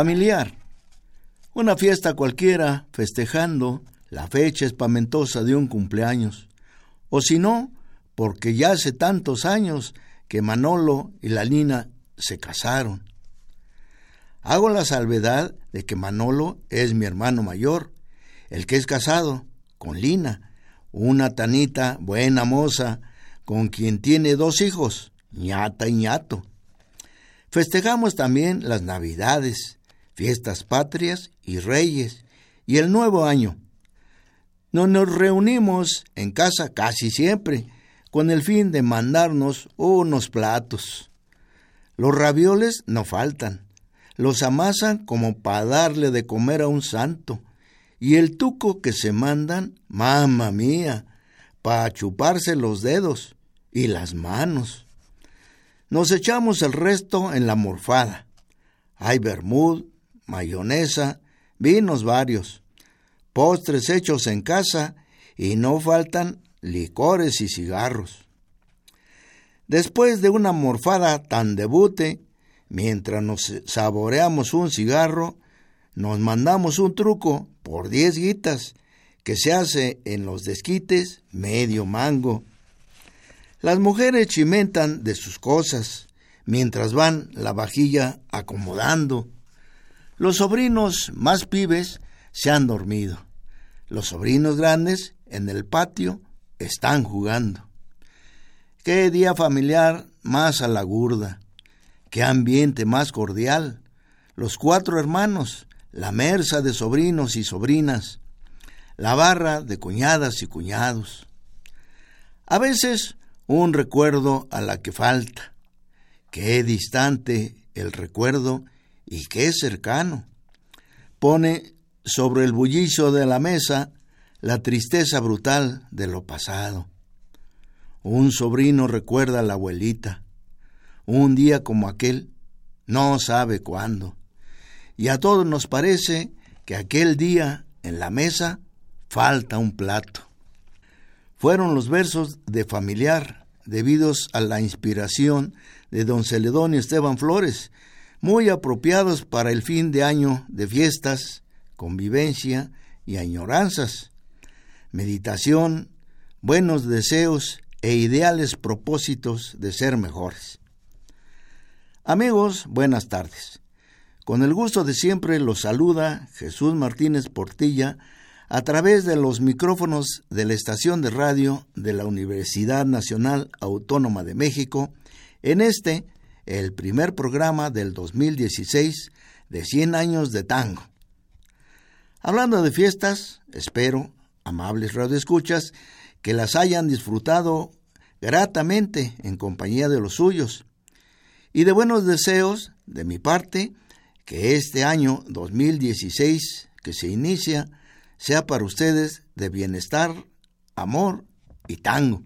Familiar. Una fiesta cualquiera, festejando la fecha espamentosa de un cumpleaños, o si no, porque ya hace tantos años que Manolo y la Lina se casaron. Hago la salvedad de que Manolo es mi hermano mayor, el que es casado con Lina, una tanita buena moza, con quien tiene dos hijos, ñata y ñato. Festejamos también las Navidades, fiestas patrias y reyes, y el nuevo año, no nos reunimos en casa casi siempre con el fin de mandarnos unos platos. Los ravioles no faltan, los amasan como para darle de comer a un santo, y el tuco que se mandan, mamá mía, para chuparse los dedos y las manos. Nos echamos el resto en la morfada. Hay bermud, mayonesa, vinos varios postres hechos en casa y no faltan licores y cigarros. Después de una morfada tan debute, mientras nos saboreamos un cigarro, nos mandamos un truco por diez guitas que se hace en los desquites medio mango. Las mujeres chimentan de sus cosas mientras van la vajilla acomodando. Los sobrinos más pibes se han dormido. Los sobrinos grandes en el patio están jugando. Qué día familiar más a la gurda, qué ambiente más cordial. Los cuatro hermanos, la merza de sobrinos y sobrinas, la barra de cuñadas y cuñados. A veces un recuerdo a la que falta. Qué distante el recuerdo y qué cercano. Pone sobre el bullicio de la mesa la tristeza brutal de lo pasado. Un sobrino recuerda a la abuelita. Un día como aquel, no sabe cuándo. Y a todos nos parece que aquel día en la mesa falta un plato. Fueron los versos de familiar debidos a la inspiración de don Celedonio Esteban Flores, muy apropiados para el fin de año de fiestas convivencia y añoranzas, meditación, buenos deseos e ideales propósitos de ser mejores. Amigos, buenas tardes. Con el gusto de siempre los saluda Jesús Martínez Portilla a través de los micrófonos de la estación de radio de la Universidad Nacional Autónoma de México en este, el primer programa del 2016 de 100 años de tango. Hablando de fiestas, espero, amables radioescuchas, que las hayan disfrutado gratamente en compañía de los suyos. Y de buenos deseos, de mi parte, que este año 2016 que se inicia sea para ustedes de bienestar, amor y tango.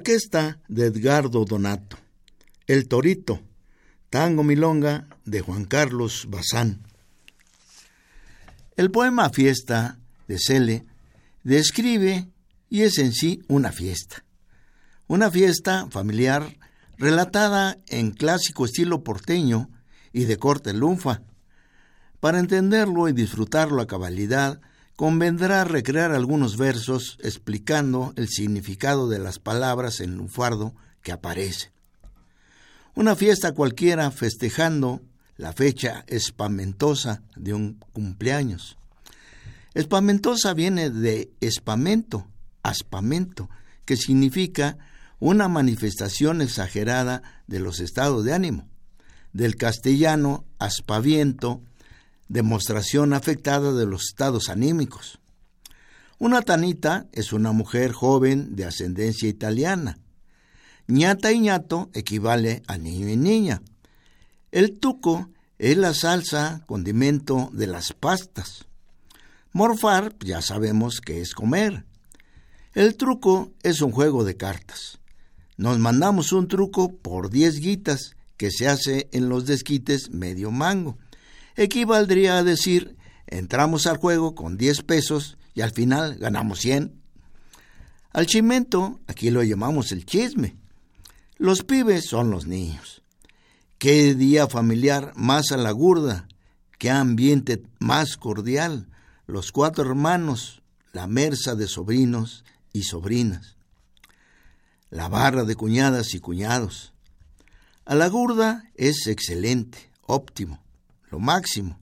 Orquesta de Edgardo Donato. El Torito. Tango Milonga de Juan Carlos Bazán. El poema Fiesta de Cele describe y es en sí una fiesta. Una fiesta familiar relatada en clásico estilo porteño y de corte lunfa. Para entenderlo y disfrutarlo a cabalidad, convendrá recrear algunos versos explicando el significado de las palabras en lunfardo que aparece. Una fiesta cualquiera festejando la fecha espamentosa de un cumpleaños. Espamentosa viene de espamento, aspamento, que significa una manifestación exagerada de los estados de ánimo. Del castellano, aspaviento, demostración afectada de los estados anímicos. Una tanita es una mujer joven de ascendencia italiana. ñata y ñato equivale a niño y niña. El tuco es la salsa, condimento de las pastas. Morfar, ya sabemos que es comer. El truco es un juego de cartas. Nos mandamos un truco por 10 guitas que se hace en los desquites medio mango. Equivaldría a decir, entramos al juego con 10 pesos y al final ganamos 100. Al chimento, aquí lo llamamos el chisme. Los pibes son los niños. Qué día familiar más a la gurda, qué ambiente más cordial, los cuatro hermanos, la mersa de sobrinos y sobrinas la barra de cuñadas y cuñados. A la gurda es excelente, óptimo, lo máximo.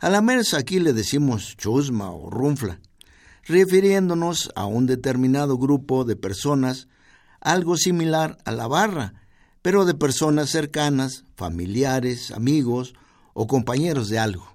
A la mersa aquí le decimos chusma o runfla, refiriéndonos a un determinado grupo de personas, algo similar a la barra, pero de personas cercanas, familiares, amigos o compañeros de algo.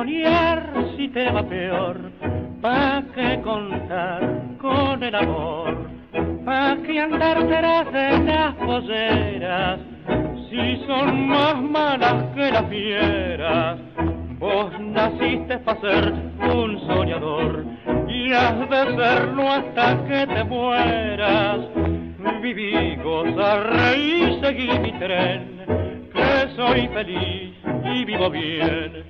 soñar si te va peor? ¿Pa' qué contar con el amor? ¿Pa' qué andar detrás de las polleras? Si son más malas que las fieras. Vos naciste para ser un soñador y has de serlo hasta que te mueras. Viví, goza, reí, seguí mi tren, que soy feliz y vivo bien.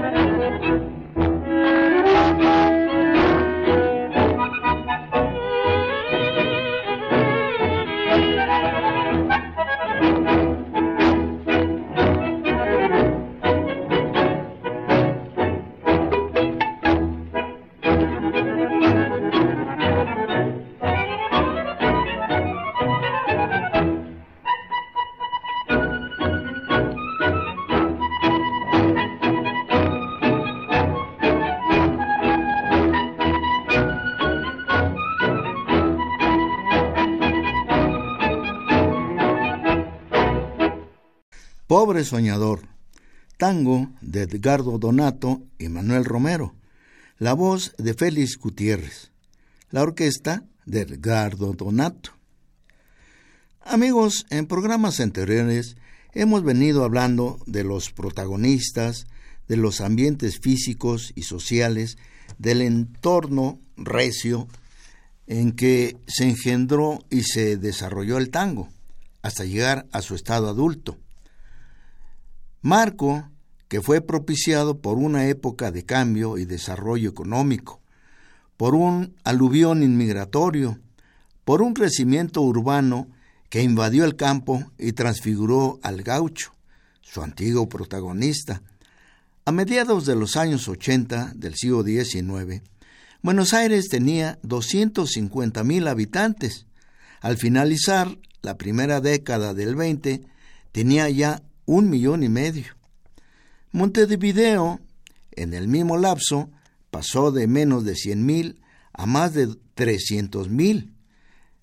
tango de Edgardo Donato y Manuel Romero, la voz de Félix Gutiérrez, la orquesta de Edgardo Donato. Amigos, en programas anteriores Hemos venido hablando de los protagonistas, de los ambientes físicos y sociales, del entorno recio en que se engendró y se desarrolló el tango, hasta llegar a su estado adulto. Marco, que fue propiciado por una época de cambio y desarrollo económico, por un aluvión inmigratorio, por un crecimiento urbano que invadió el campo y transfiguró al gaucho, su antiguo protagonista. A mediados de los años 80 del siglo XIX, Buenos Aires tenía 250 mil habitantes. Al finalizar la primera década del 20, tenía ya un millón y medio. Montevideo, en el mismo lapso, pasó de menos de 100 mil a más de 300 mil.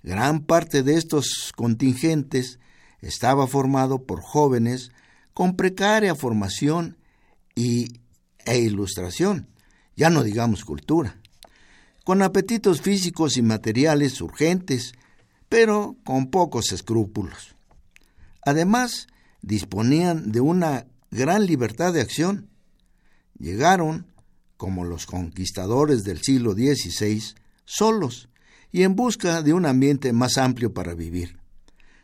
Gran parte de estos contingentes estaba formado por jóvenes con precaria formación y, e ilustración, ya no digamos cultura, con apetitos físicos y materiales urgentes, pero con pocos escrúpulos. Además, disponían de una gran libertad de acción. Llegaron, como los conquistadores del siglo XVI, solos y en busca de un ambiente más amplio para vivir,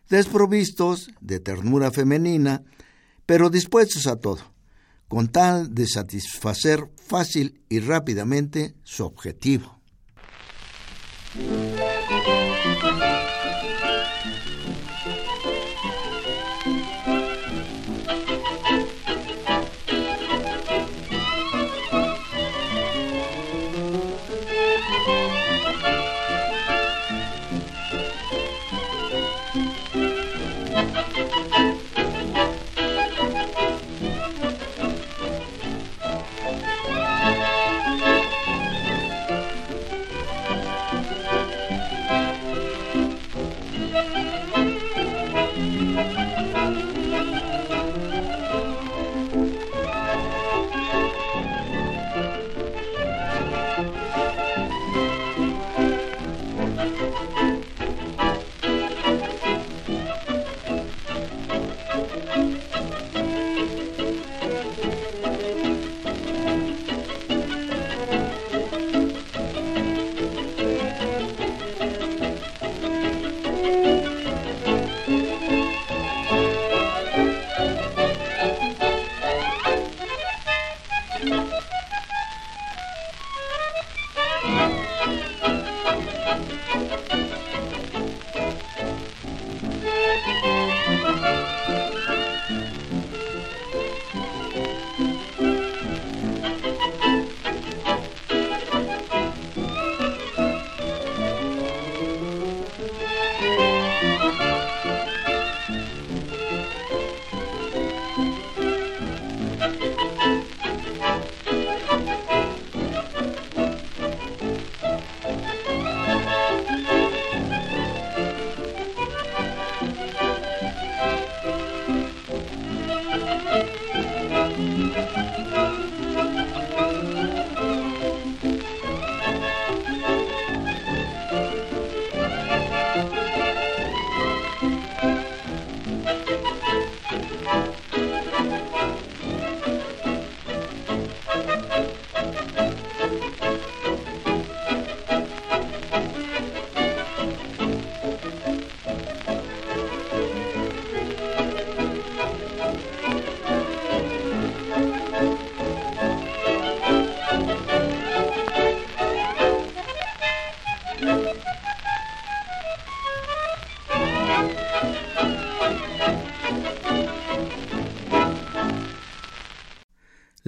desprovistos de ternura femenina, pero dispuestos a todo, con tal de satisfacer fácil y rápidamente su objetivo.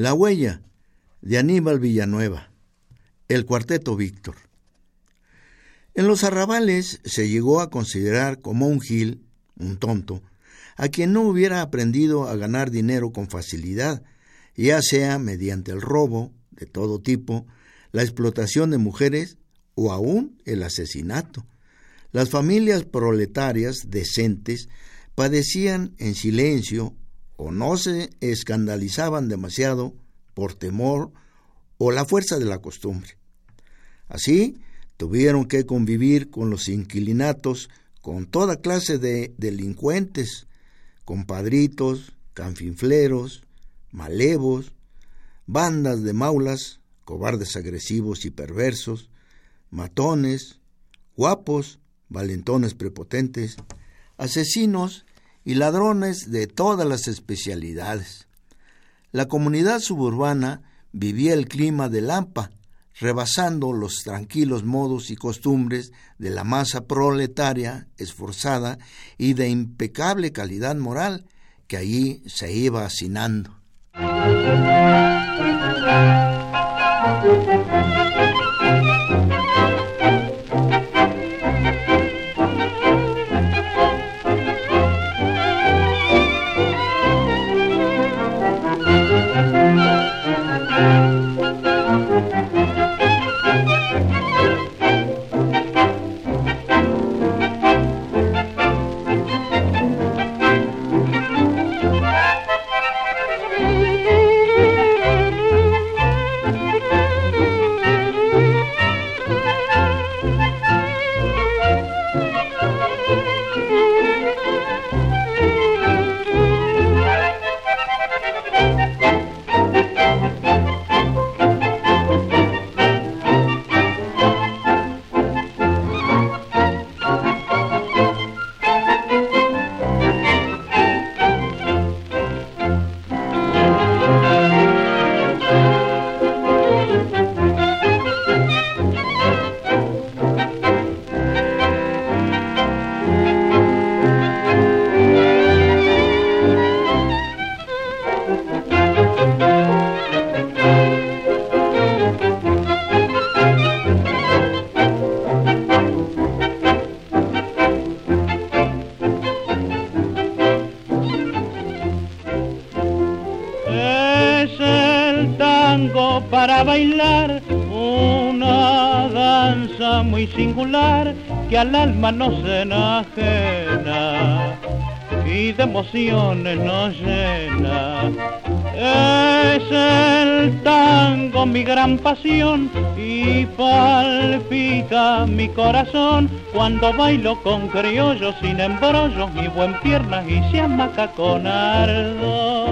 La huella de Aníbal Villanueva, el cuarteto Víctor. En los arrabales se llegó a considerar como un gil, un tonto, a quien no hubiera aprendido a ganar dinero con facilidad, ya sea mediante el robo de todo tipo, la explotación de mujeres o aún el asesinato. Las familias proletarias decentes padecían en silencio o no se escandalizaban demasiado por temor o la fuerza de la costumbre. Así, tuvieron que convivir con los inquilinatos, con toda clase de delincuentes, compadritos, canfinfleros, malevos, bandas de maulas, cobardes agresivos y perversos, matones, guapos, valentones prepotentes, asesinos y ladrones de todas las especialidades. La comunidad suburbana vivía el clima de Lampa, rebasando los tranquilos modos y costumbres de la masa proletaria esforzada y de impecable calidad moral que allí se iba hacinando. Que al alma nos enajena y de emociones nos llena. Es el tango mi gran pasión y palpita mi corazón cuando bailo con criollos sin embrollos mi buen piernas y se amaca con ardor.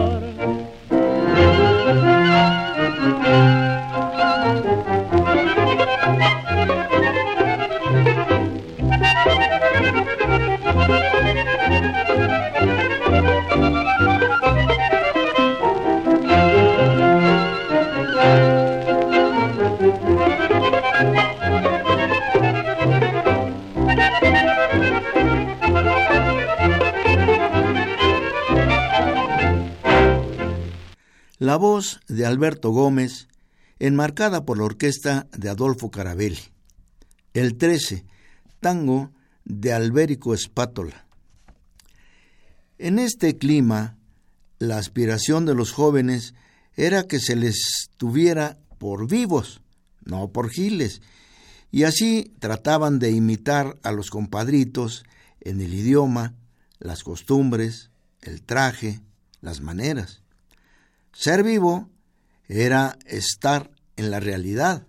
De Alberto Gómez, enmarcada por la orquesta de Adolfo Carabelli. El 13, tango de Albérico Espátola. En este clima, la aspiración de los jóvenes era que se les tuviera por vivos, no por giles, y así trataban de imitar a los compadritos en el idioma, las costumbres, el traje, las maneras. Ser vivo era estar en la realidad.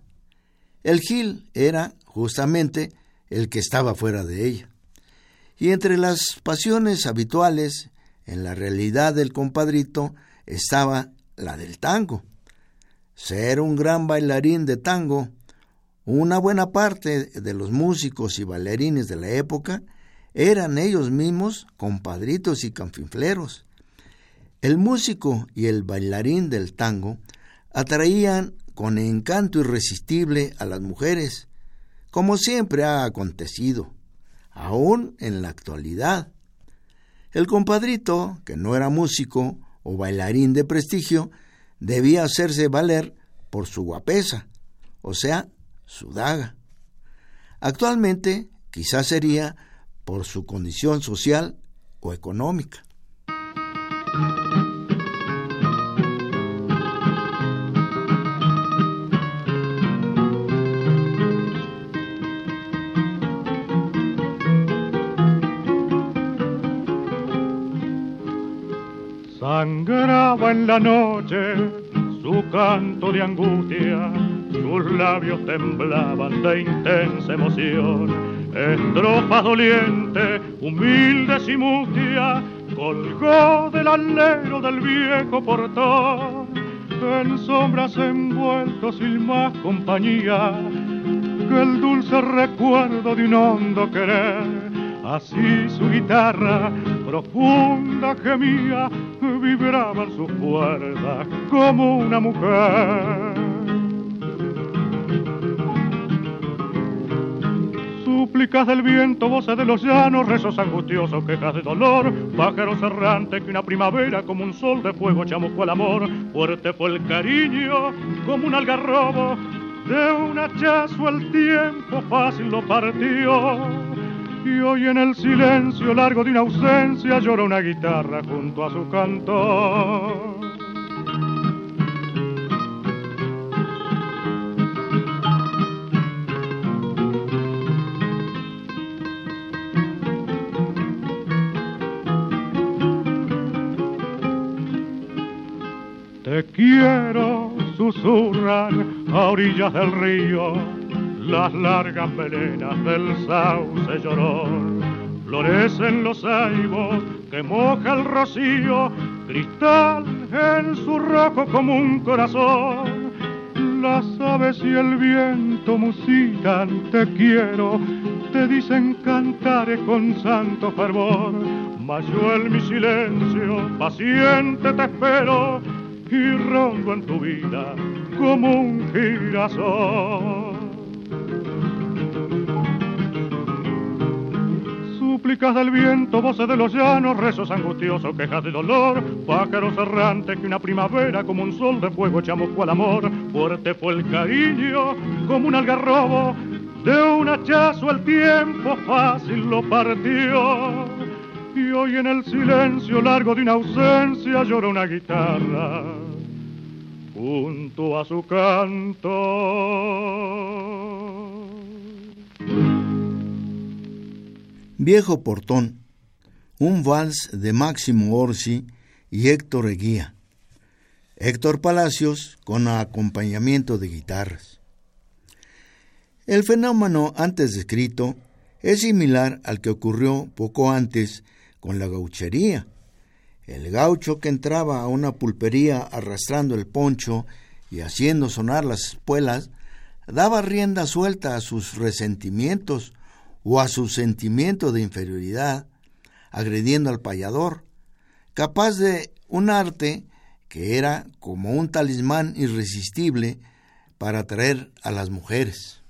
El Gil era justamente el que estaba fuera de ella. Y entre las pasiones habituales en la realidad del compadrito estaba la del tango. Ser un gran bailarín de tango, una buena parte de los músicos y bailarines de la época eran ellos mismos compadritos y canfinfleros. El músico y el bailarín del tango atraían con encanto irresistible a las mujeres, como siempre ha acontecido, aún en la actualidad. El compadrito, que no era músico o bailarín de prestigio, debía hacerse valer por su guapesa, o sea, su daga. Actualmente quizás sería por su condición social o económica. Sangraba en la noche su canto de angustia, sus labios temblaban de intensa emoción. Estrofa doliente, humilde y mustia, colgó del alero del viejo portón, en sombras envuelto sin más compañía que el dulce recuerdo de un hondo querer. Así su guitarra profunda gemía, vibraba en sus cuerdas como una mujer. Súplicas del viento, voces de los llanos, rezos angustiosos, quejas de dolor, pájaros errantes que una primavera como un sol de fuego chamucó el amor, fuerte fue el cariño como un algarrobo, de un hachazo el tiempo fácil lo partió. Y hoy en el silencio largo de una ausencia llora una guitarra junto a su cantor. Quiero, susurran a orillas del río las largas melenas del sauce llorón. Florecen los aibos que moja el rocío, cristal en su rojo como un corazón. Las aves y el viento musican, te quiero, te dicen cantaré con santo fervor. Mas yo en mi silencio, paciente te espero, y rondo en tu vida como un girasol. Súplicas del viento, voces de los llanos, rezos angustiosos, quejas de dolor, pájaros errantes que una primavera como un sol de fuego chamuscó al amor. Fuerte fue el cariño como un algarrobo, de un hachazo el tiempo fácil lo partió y hoy en el silencio largo de una ausencia llora una guitarra junto a su canto. Viejo Portón, un vals de Máximo Orsi y Héctor Eguía. Héctor Palacios con acompañamiento de guitarras. El fenómeno antes descrito es similar al que ocurrió poco antes con la gauchería. El gaucho que entraba a una pulpería arrastrando el poncho y haciendo sonar las espuelas, daba rienda suelta a sus resentimientos o a su sentimiento de inferioridad, agrediendo al payador, capaz de un arte que era como un talismán irresistible para atraer a las mujeres.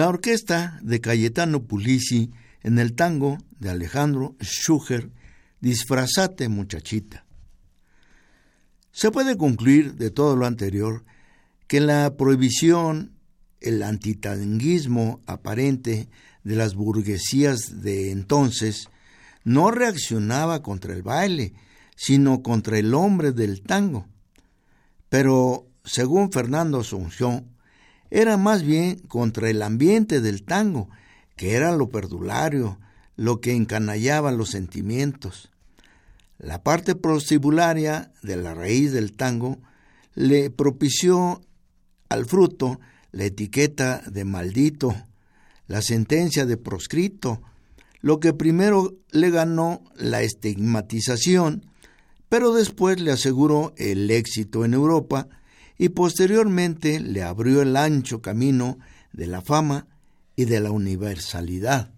La orquesta de Cayetano Pulisi en el tango de Alejandro Schucher, Disfrazate muchachita. Se puede concluir de todo lo anterior que la prohibición, el antitanguismo aparente de las burguesías de entonces no reaccionaba contra el baile, sino contra el hombre del tango. Pero, según Fernando Asunción, era más bien contra el ambiente del tango, que era lo perdulario, lo que encanallaba los sentimientos. La parte prostibularia de la raíz del tango le propició al fruto la etiqueta de maldito, la sentencia de proscrito, lo que primero le ganó la estigmatización, pero después le aseguró el éxito en Europa y posteriormente le abrió el ancho camino de la fama y de la universalidad.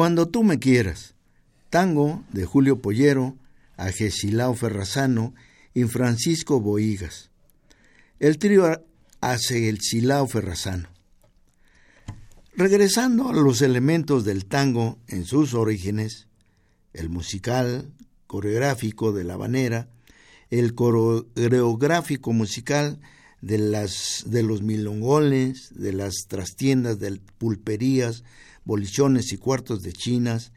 Cuando tú me quieras. Tango de Julio Pollero, Agesilao Ferrazano y Francisco Boigas. El trío hace el Silao Ferrazano. Regresando a los elementos del tango en sus orígenes, el musical coreográfico de la habanera, el coreográfico musical de, las, de los milongones, de las trastiendas de pulperías, bolichones y cuartos de chinas,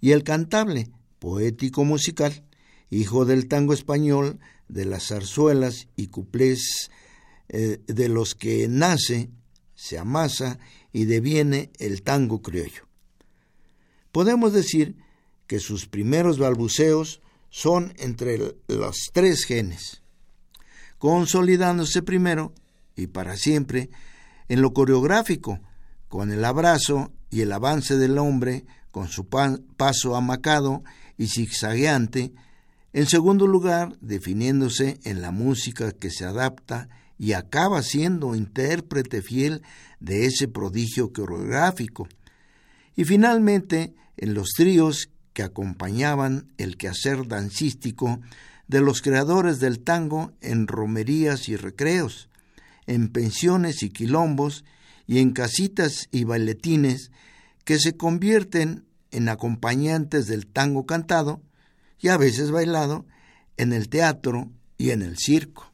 y el cantable, poético musical, hijo del tango español, de las zarzuelas y cuplés eh, de los que nace, se amasa y deviene el tango criollo. Podemos decir que sus primeros balbuceos son entre los tres genes, consolidándose primero y para siempre en lo coreográfico, con el abrazo y el avance del hombre con su paso amacado y zigzagueante, en segundo lugar, definiéndose en la música que se adapta y acaba siendo intérprete fiel de ese prodigio coreográfico, y finalmente en los tríos que acompañaban el quehacer dancístico de los creadores del tango en romerías y recreos, en pensiones y quilombos y en casitas y bailetines que se convierten en acompañantes del tango cantado y a veces bailado en el teatro y en el circo.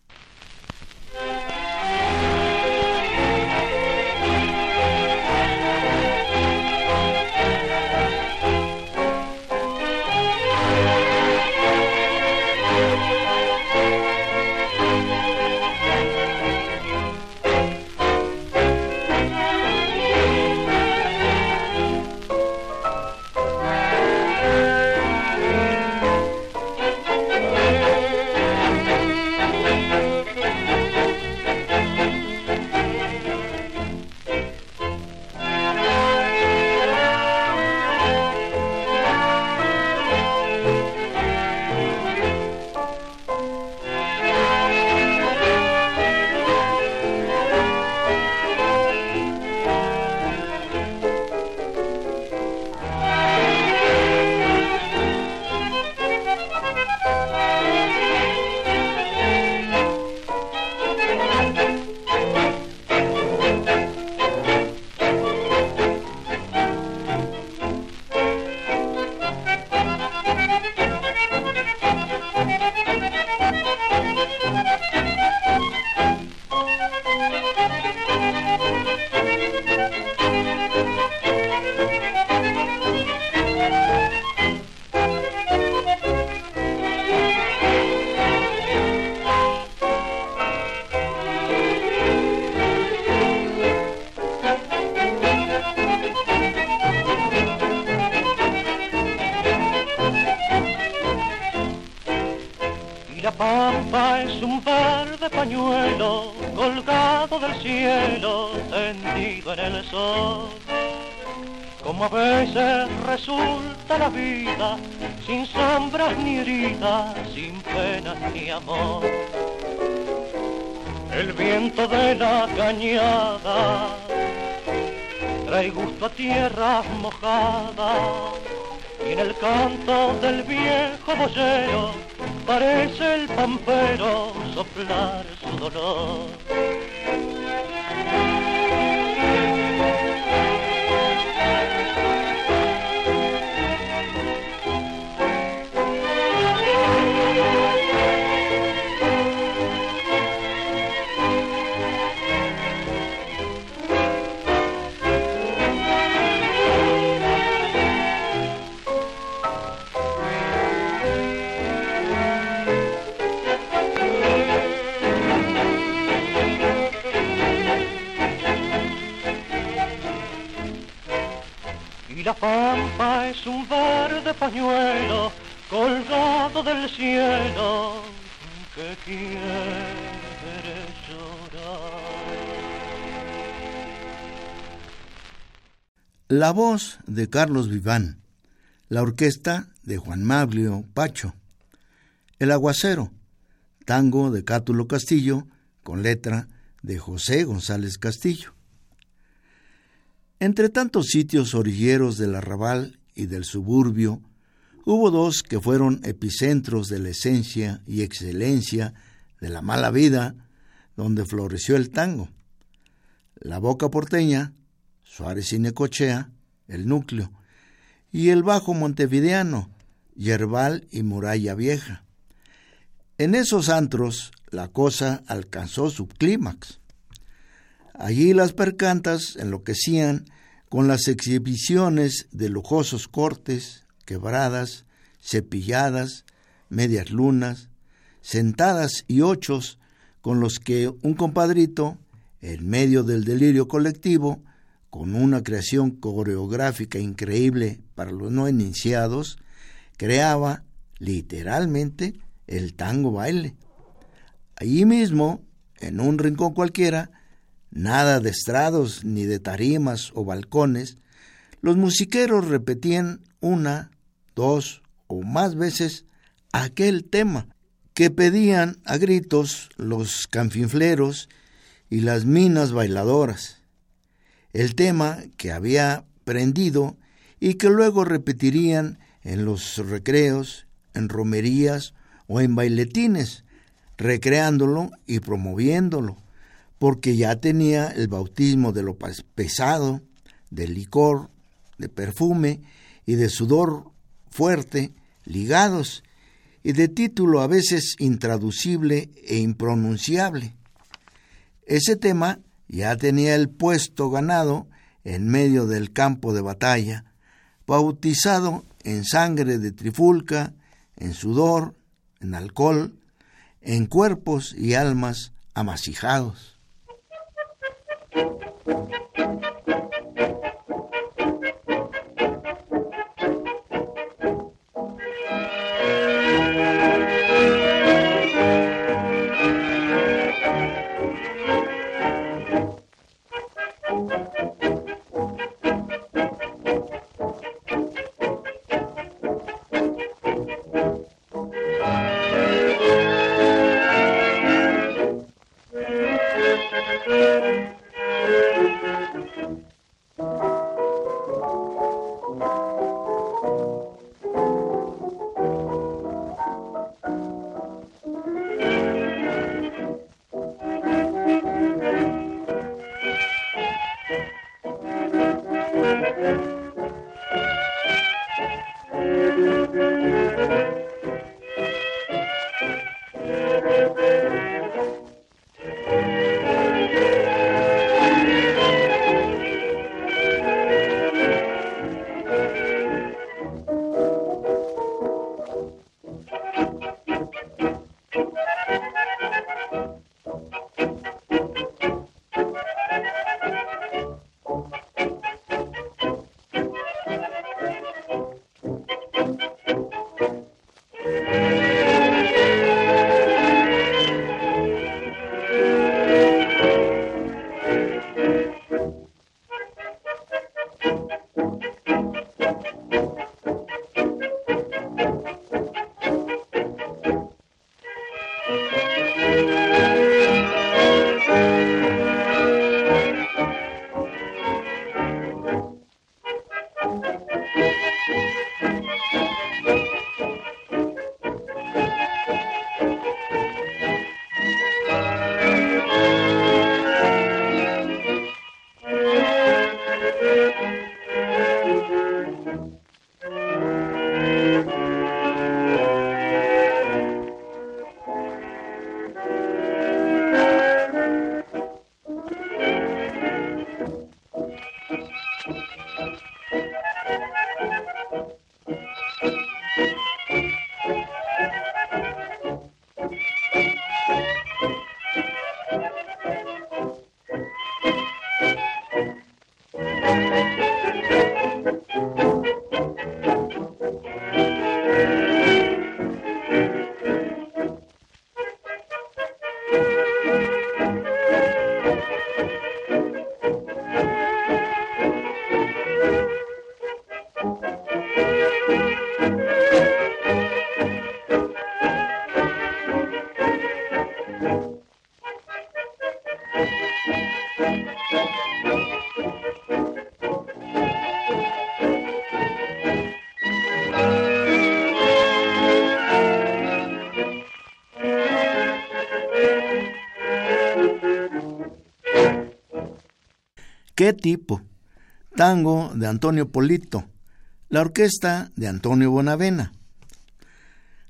Como a veces resulta la vida, sin sombras ni heridas, sin penas ni amor. El viento de la cañada trae gusto a tierras mojadas y en el canto del viejo boyero parece el pampero soplar su dolor. Pampa es un verde pañuelo colgado del cielo que quiere llorar. La voz de Carlos Viván, la orquesta de Juan Maglio Pacho, El Aguacero, tango de Cátulo Castillo, con letra de José González Castillo. Entre tantos sitios orilleros del arrabal y del suburbio, hubo dos que fueron epicentros de la esencia y excelencia de la mala vida, donde floreció el tango. La Boca Porteña, Suárez y Necochea, el núcleo, y el Bajo Montevideano, Yerbal y Muralla Vieja. En esos antros la cosa alcanzó su clímax. Allí las percantas enloquecían con las exhibiciones de lujosos cortes, quebradas, cepilladas, medias lunas, sentadas y ochos con los que un compadrito, en medio del delirio colectivo, con una creación coreográfica increíble para los no iniciados, creaba literalmente el tango baile. Allí mismo, en un rincón cualquiera, nada de estrados ni de tarimas o balcones, los musiqueros repetían una, dos o más veces aquel tema que pedían a gritos los canfinfleros y las minas bailadoras, el tema que había prendido y que luego repetirían en los recreos, en romerías o en bailetines, recreándolo y promoviéndolo, porque ya tenía el bautismo de lo pesado, del licor, de perfume y de sudor fuerte, ligados, y de título a veces intraducible e impronunciable. Ese tema ya tenía el puesto ganado en medio del campo de batalla, bautizado en sangre de trifulca, en sudor, en alcohol, en cuerpos y almas amasijados. Música ¿Qué tipo? Tango de Antonio Polito, la orquesta de Antonio Bonavena.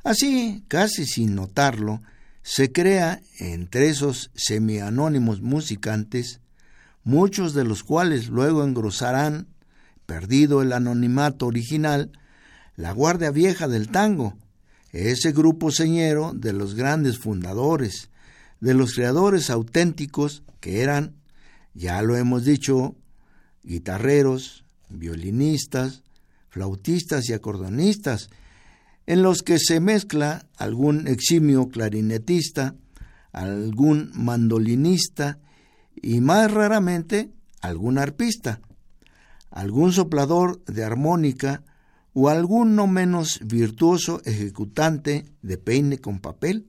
Así, casi sin notarlo, se crea entre esos semianónimos musicantes, muchos de los cuales luego engrosarán, perdido el anonimato original, la Guardia Vieja del Tango, ese grupo señero de los grandes fundadores, de los creadores auténticos que eran ya lo hemos dicho, guitarreros, violinistas, flautistas y acordonistas, en los que se mezcla algún eximio clarinetista, algún mandolinista y más raramente algún arpista, algún soplador de armónica o algún no menos virtuoso ejecutante de peine con papel.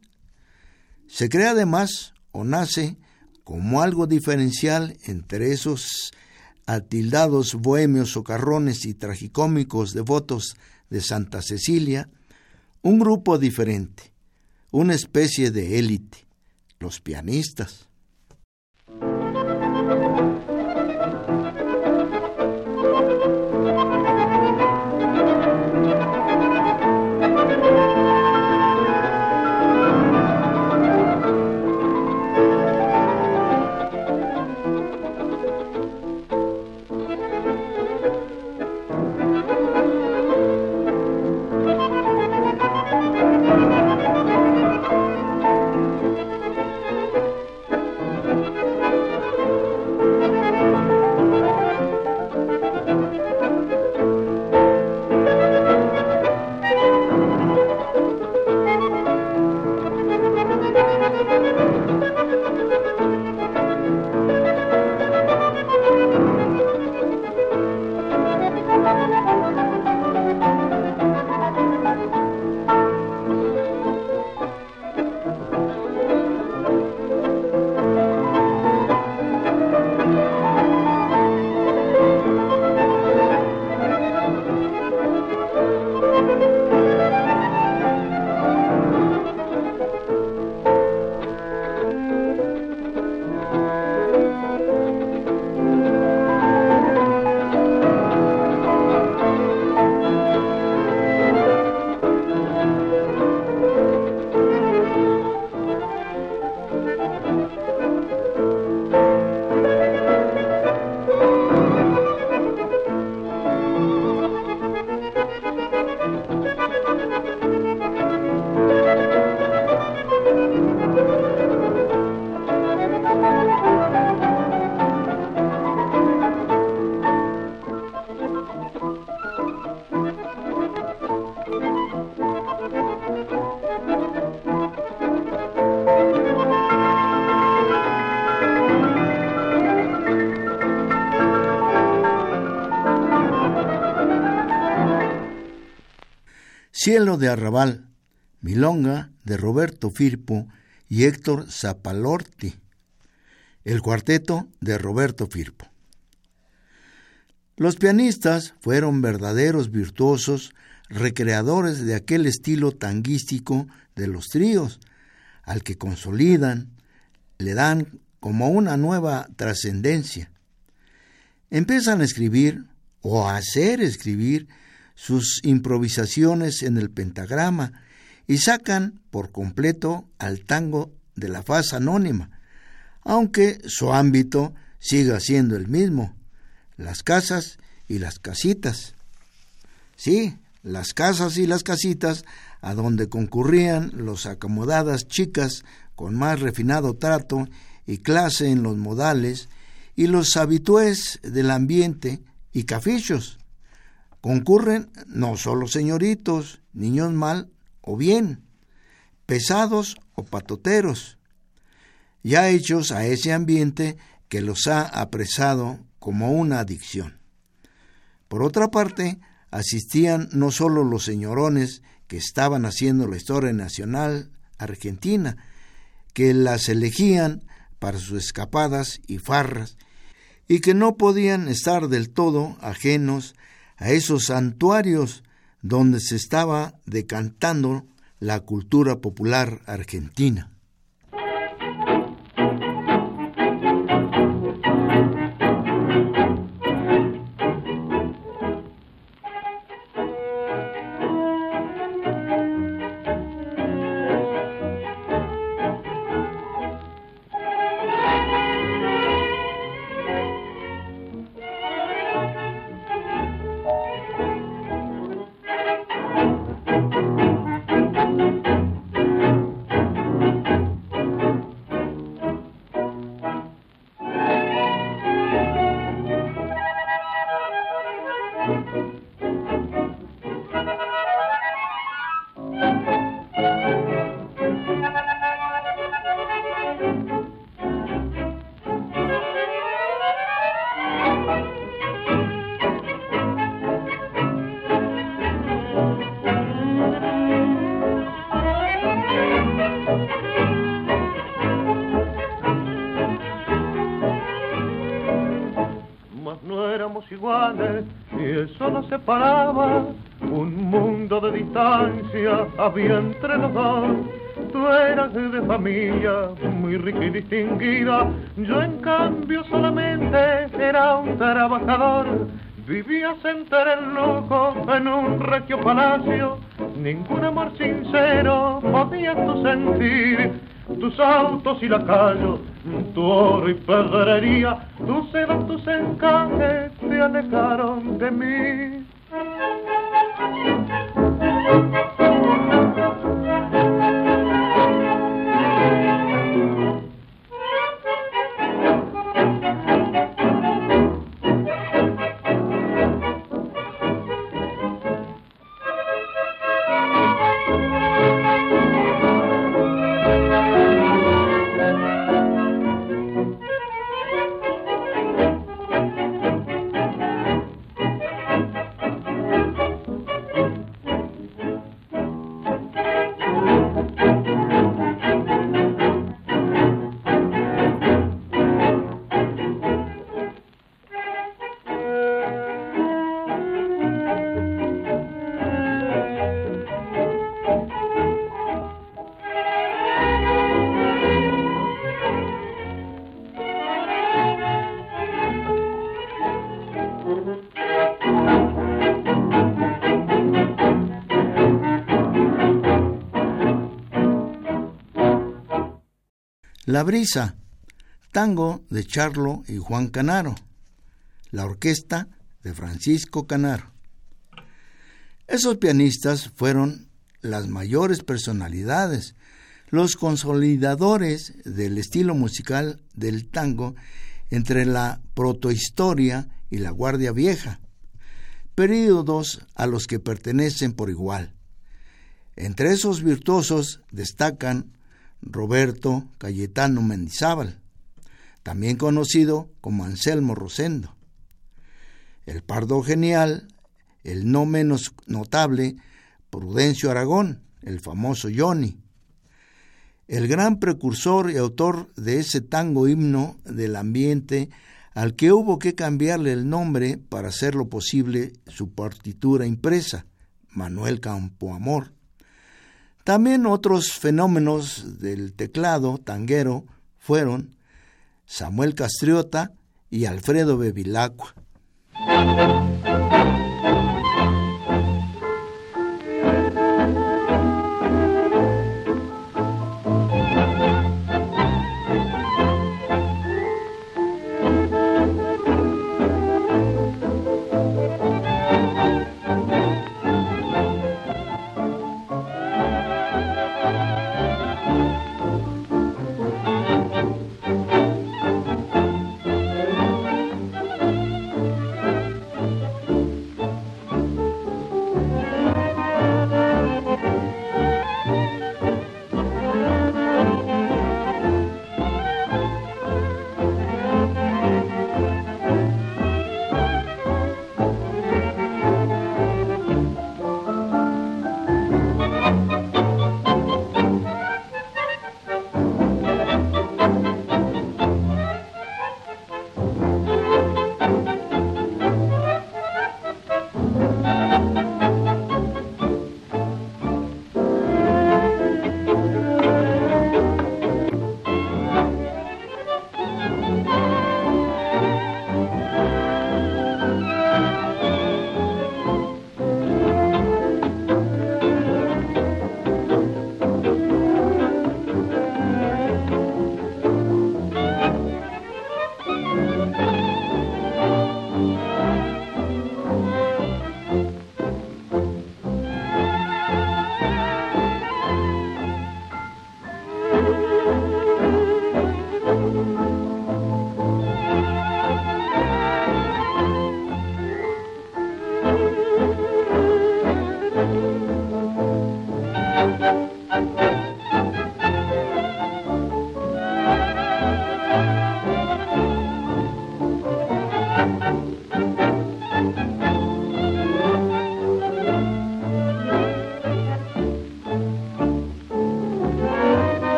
Se crea además o nace como algo diferencial entre esos atildados bohemios socarrones y tragicómicos devotos de Santa Cecilia, un grupo diferente, una especie de élite, los pianistas. Cielo de Arrabal, Milonga de Roberto Firpo y Héctor Zapalorti. El cuarteto de Roberto Firpo. Los pianistas fueron verdaderos virtuosos, recreadores de aquel estilo tanguístico de los tríos, al que consolidan, le dan como una nueva trascendencia. Empiezan a escribir o a hacer escribir sus improvisaciones en el pentagrama y sacan por completo al tango de la faz anónima, aunque su ámbito siga siendo el mismo, las casas y las casitas. Sí, las casas y las casitas a donde concurrían los acomodadas chicas con más refinado trato y clase en los modales y los habitués del ambiente y cafichos, Concurren no solo señoritos, niños mal o bien, pesados o patoteros, ya hechos a ese ambiente que los ha apresado como una adicción. Por otra parte, asistían no solo los señorones que estaban haciendo la historia nacional argentina, que las elegían para sus escapadas y farras, y que no podían estar del todo ajenos a esos santuarios donde se estaba decantando la cultura popular argentina. Había entre los dos tú eras de familia muy rica y distinguida, yo en cambio solamente era un trabajador. Vivías entre el lujo en un regio palacio, ningún amor sincero podías tú sentir. Tus autos y la calle, tu oro y pedrería, tus sedas, tus encajes te alejaron de mí. La Brisa, tango de Charlo y Juan Canaro, la orquesta de Francisco Canaro. Esos pianistas fueron las mayores personalidades, los consolidadores del estilo musical del tango entre la protohistoria y la Guardia Vieja, períodos a los que pertenecen por igual. Entre esos virtuosos destacan Roberto Cayetano Mendizábal, también conocido como Anselmo Rosendo. El Pardo Genial, el no menos notable Prudencio Aragón, el famoso Johnny. El gran precursor y autor de ese tango himno del ambiente al que hubo que cambiarle el nombre para hacerlo posible su partitura impresa, Manuel Campoamor. También otros fenómenos del teclado tanguero fueron Samuel Castriota y Alfredo Bevilacqua.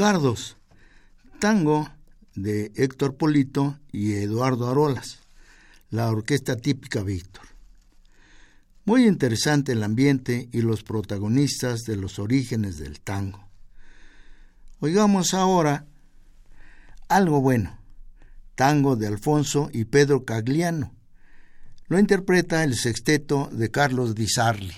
Cardos, tango de Héctor Polito y Eduardo Arolas, la orquesta típica Víctor. Muy interesante el ambiente y los protagonistas de los orígenes del tango. Oigamos ahora algo bueno, tango de Alfonso y Pedro Cagliano. Lo interpreta el sexteto de Carlos Di Sarli.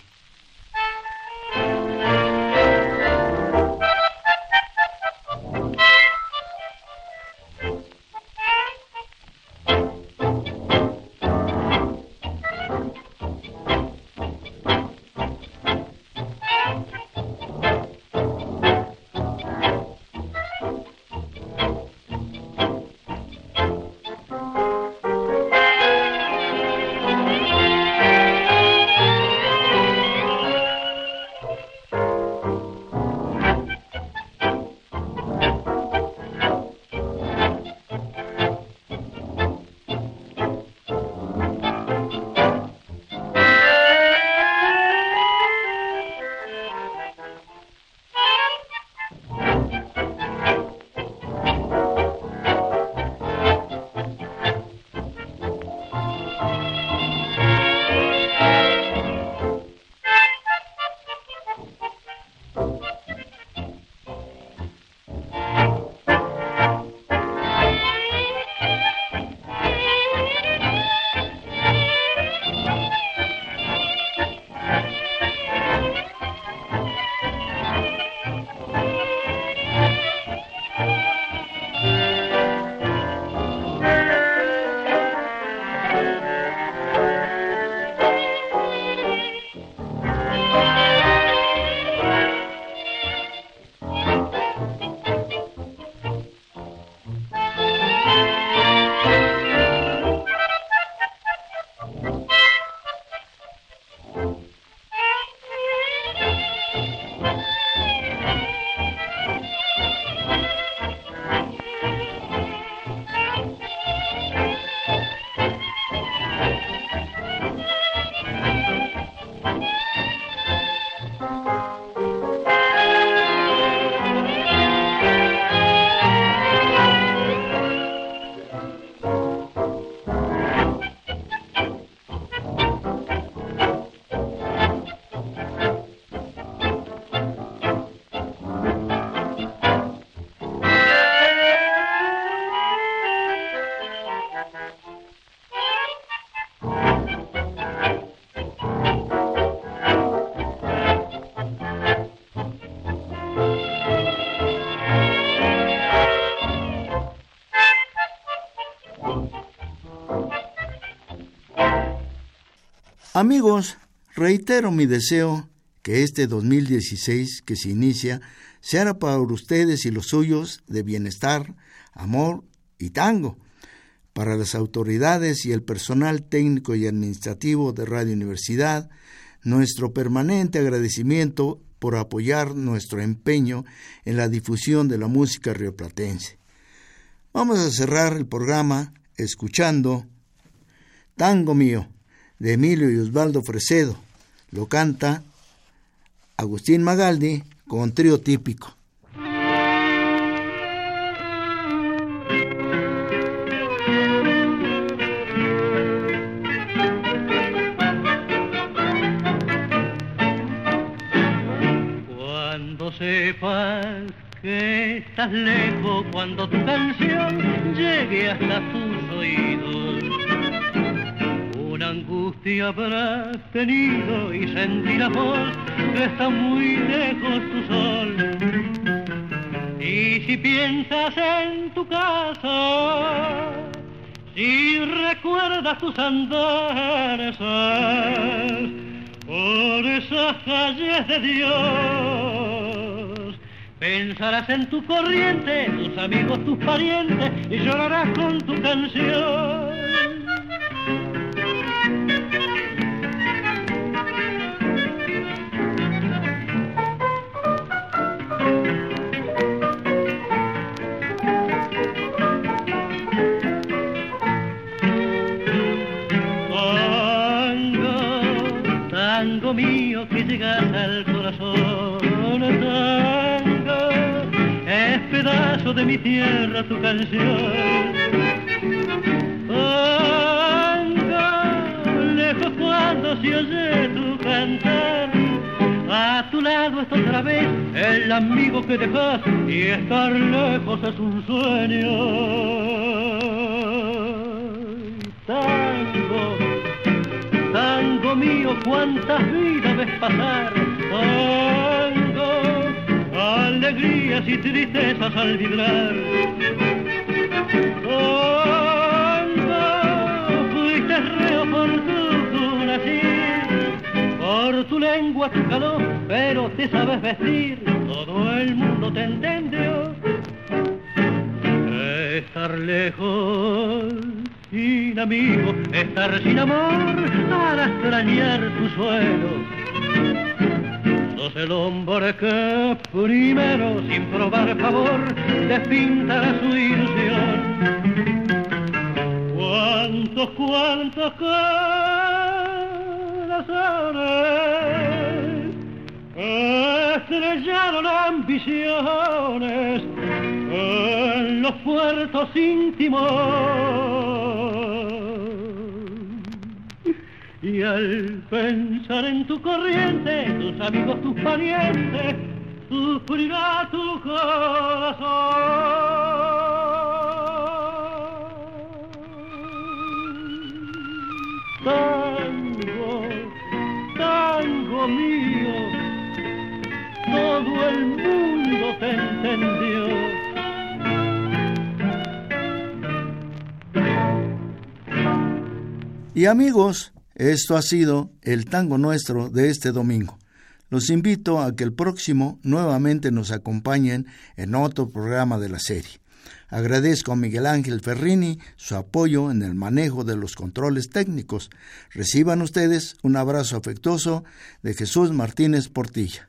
Amigos, reitero mi deseo que este 2016 que se inicia sea para ustedes y los suyos de bienestar, amor y tango. Para las autoridades y el personal técnico y administrativo de Radio Universidad, nuestro permanente agradecimiento por apoyar nuestro empeño en la difusión de la música rioplatense. Vamos a cerrar el programa escuchando Tango Mío de Emilio y Osvaldo Fresedo. Lo canta Agustín Magaldi con trío típico. Cuando sepas que estás lejos, cuando tu canción llegue hasta tus oídos angustia habrás tenido y sentirás que está muy lejos tu sol. Y si piensas en tu casa, si recuerdas tus andanzas por esas calles de Dios, pensarás en tu corriente, tus amigos, tus parientes y llorarás con tu canción. Mío que llegas al corazón tango, tango de mi tierra tu canción. Tango, lejos cuando se oye tu cantar. A tu lado está otra vez el amigo que dejas y estar lejos es un sueño. Tango, tango mío, cuántas vidas ves pasar. Tango, alegrías y tristezas al vibrar. Fuiste reo por tu nacir, por tu lengua, tu calor, pero te sabes vestir, todo el mundo te entendió. Estar lejos, sin amigos, estar sin amor, para extrañar tu suelo. Sos el hombre que primero, sin probar favor, despintará su ilusión. Cuántos, cuántos corazones estrellaron ambiciones en los puertos íntimos. Y al pensar en tu corriente, tus amigos, tus parientes, sufrirá tu corazón. Tango, tango mío, todo el mundo te entendió. Y amigos, esto ha sido el tango nuestro de este domingo. Los invito a que el próximo nuevamente nos acompañen en otro programa de la serie. Agradezco a Miguel Ángel Ferrini su apoyo en el manejo de los controles técnicos. Reciban ustedes un abrazo afectuoso de Jesús Martínez Portilla.